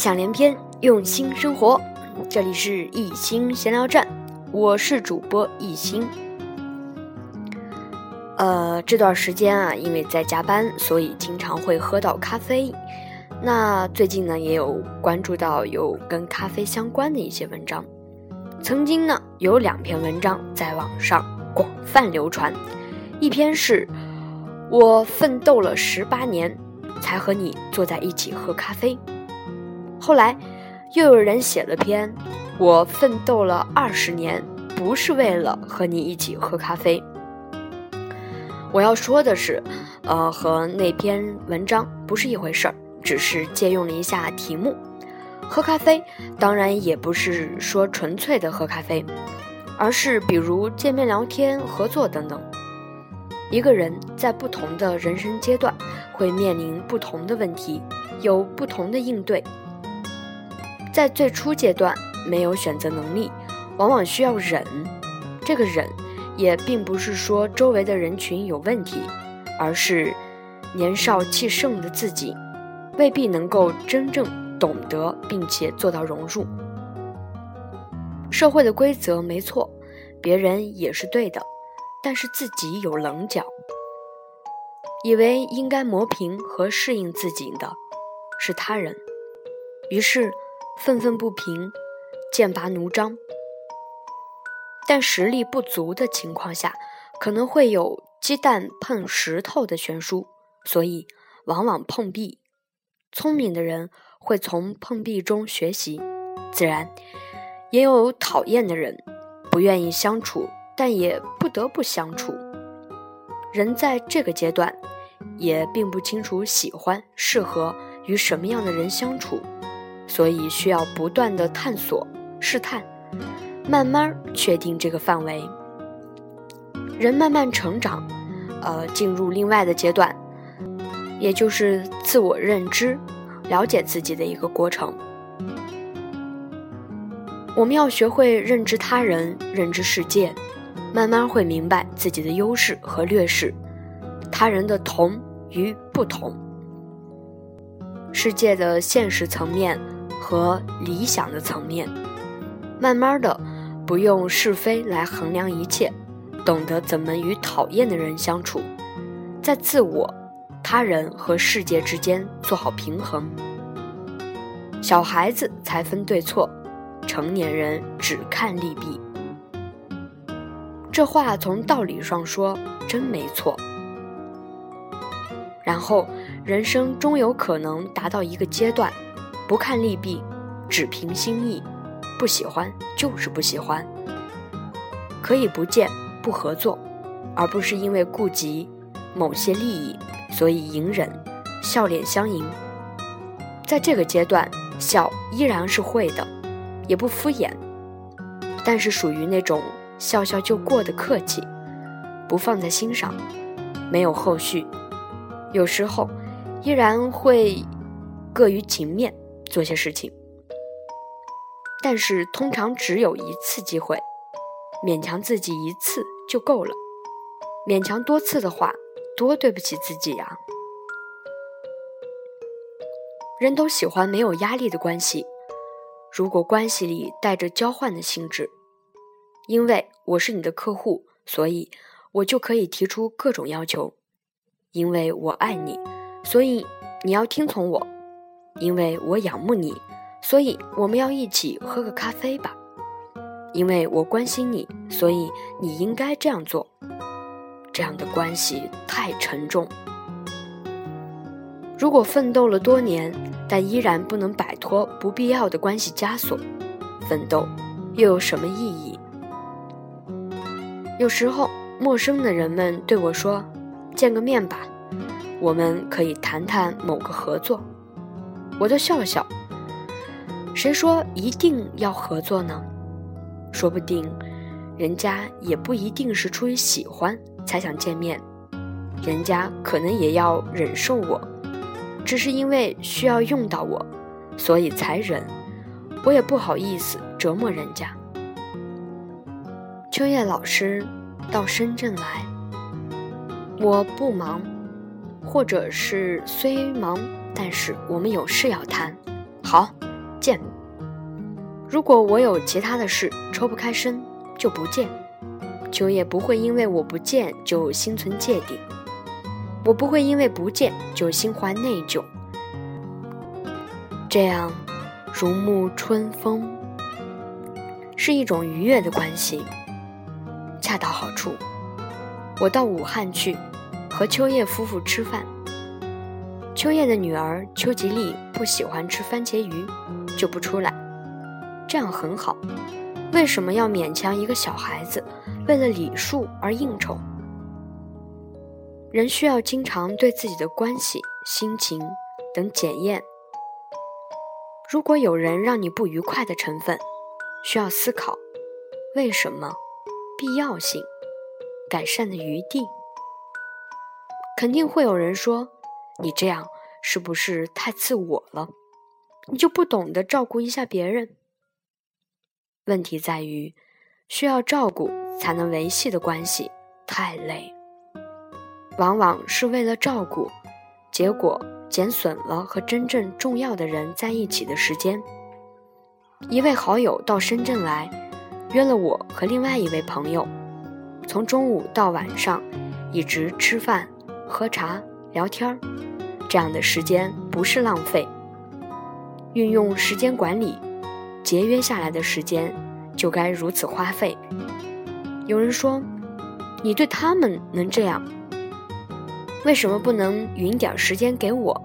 想连篇，用心生活。这里是一心闲聊站，我是主播一心。呃，这段时间啊，因为在加班，所以经常会喝到咖啡。那最近呢，也有关注到有跟咖啡相关的一些文章。曾经呢，有两篇文章在网上广泛流传，一篇是“我奋斗了十八年，才和你坐在一起喝咖啡”。后来，又有人写了篇“我奋斗了二十年，不是为了和你一起喝咖啡”。我要说的是，呃，和那篇文章不是一回事儿，只是借用了一下题目。喝咖啡，当然也不是说纯粹的喝咖啡，而是比如见面聊天、合作等等。一个人在不同的人生阶段，会面临不同的问题，有不同的应对。在最初阶段没有选择能力，往往需要忍。这个忍，也并不是说周围的人群有问题，而是年少气盛的自己，未必能够真正懂得并且做到融入。社会的规则没错，别人也是对的，但是自己有棱角，以为应该磨平和适应自己的，是他人，于是。愤愤不平，剑拔弩张，但实力不足的情况下，可能会有鸡蛋碰石头的悬殊，所以往往碰壁。聪明的人会从碰壁中学习，自然也有讨厌的人，不愿意相处，但也不得不相处。人在这个阶段，也并不清楚喜欢、适合与什么样的人相处。所以需要不断的探索、试探，慢慢确定这个范围。人慢慢成长，呃，进入另外的阶段，也就是自我认知、了解自己的一个过程。我们要学会认知他人、认知世界，慢慢会明白自己的优势和劣势，他人的同与不同，世界的现实层面。和理想的层面，慢慢的，不用是非来衡量一切，懂得怎么与讨厌的人相处，在自我、他人和世界之间做好平衡。小孩子才分对错，成年人只看利弊。这话从道理上说真没错。然后，人生终有可能达到一个阶段。不看利弊，只凭心意，不喜欢就是不喜欢。可以不见不合作，而不是因为顾及某些利益，所以隐忍，笑脸相迎。在这个阶段，笑依然是会的，也不敷衍，但是属于那种笑笑就过的客气，不放在心上，没有后续。有时候依然会各于情面。做些事情，但是通常只有一次机会，勉强自己一次就够了。勉强多次的话，多对不起自己呀。人都喜欢没有压力的关系，如果关系里带着交换的性质，因为我是你的客户，所以我就可以提出各种要求；因为我爱你，所以你要听从我。因为我仰慕你，所以我们要一起喝个咖啡吧。因为我关心你，所以你应该这样做。这样的关系太沉重。如果奋斗了多年，但依然不能摆脱不必要的关系枷锁，奋斗又有什么意义？有时候，陌生的人们对我说：“见个面吧，我们可以谈谈某个合作。”我就笑笑。谁说一定要合作呢？说不定，人家也不一定是出于喜欢才想见面，人家可能也要忍受我，只是因为需要用到我，所以才忍。我也不好意思折磨人家。秋叶老师到深圳来，我不忙，或者是虽忙。但是我们有事要谈，好，见。如果我有其他的事抽不开身，就不见。秋叶不会因为我不见就心存芥蒂，我不会因为不见就心怀内疚。这样，如沐春风，是一种愉悦的关系，恰到好处。我到武汉去和秋叶夫妇吃饭。秋叶的女儿秋吉丽不喜欢吃番茄鱼，就不出来。这样很好。为什么要勉强一个小孩子为了礼数而应酬？人需要经常对自己的关系、心情等检验。如果有人让你不愉快的成分，需要思考为什么、必要性、改善的余地。肯定会有人说：“你这样是不是太自我了？你就不懂得照顾一下别人？”问题在于，需要照顾才能维系的关系太累，往往是为了照顾，结果。减损了和真正重要的人在一起的时间。一位好友到深圳来，约了我和另外一位朋友，从中午到晚上，一直吃饭、喝茶、聊天儿。这样的时间不是浪费，运用时间管理，节约下来的时间就该如此花费。有人说，你对他们能这样？为什么不能匀点时间给我？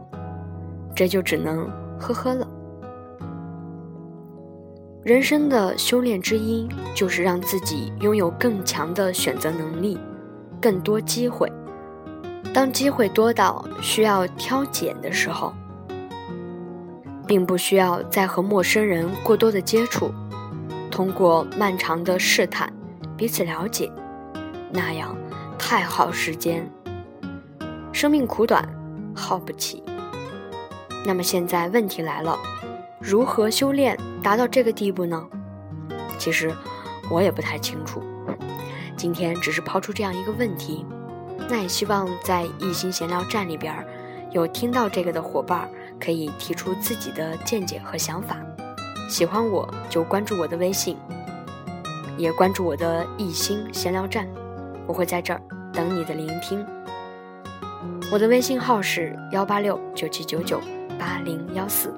这就只能呵呵了。人生的修炼之一，就是让自己拥有更强的选择能力，更多机会。当机会多到需要挑拣的时候，并不需要再和陌生人过多的接触，通过漫长的试探彼此了解，那样太耗时间。生命苦短，耗不起。那么现在问题来了，如何修炼达到这个地步呢？其实我也不太清楚。今天只是抛出这样一个问题，那也希望在一心闲聊站里边有听到这个的伙伴可以提出自己的见解和想法。喜欢我就关注我的微信，也关注我的一心闲聊站，我会在这儿等你的聆听。我的微信号是幺八六九七九九八零幺四。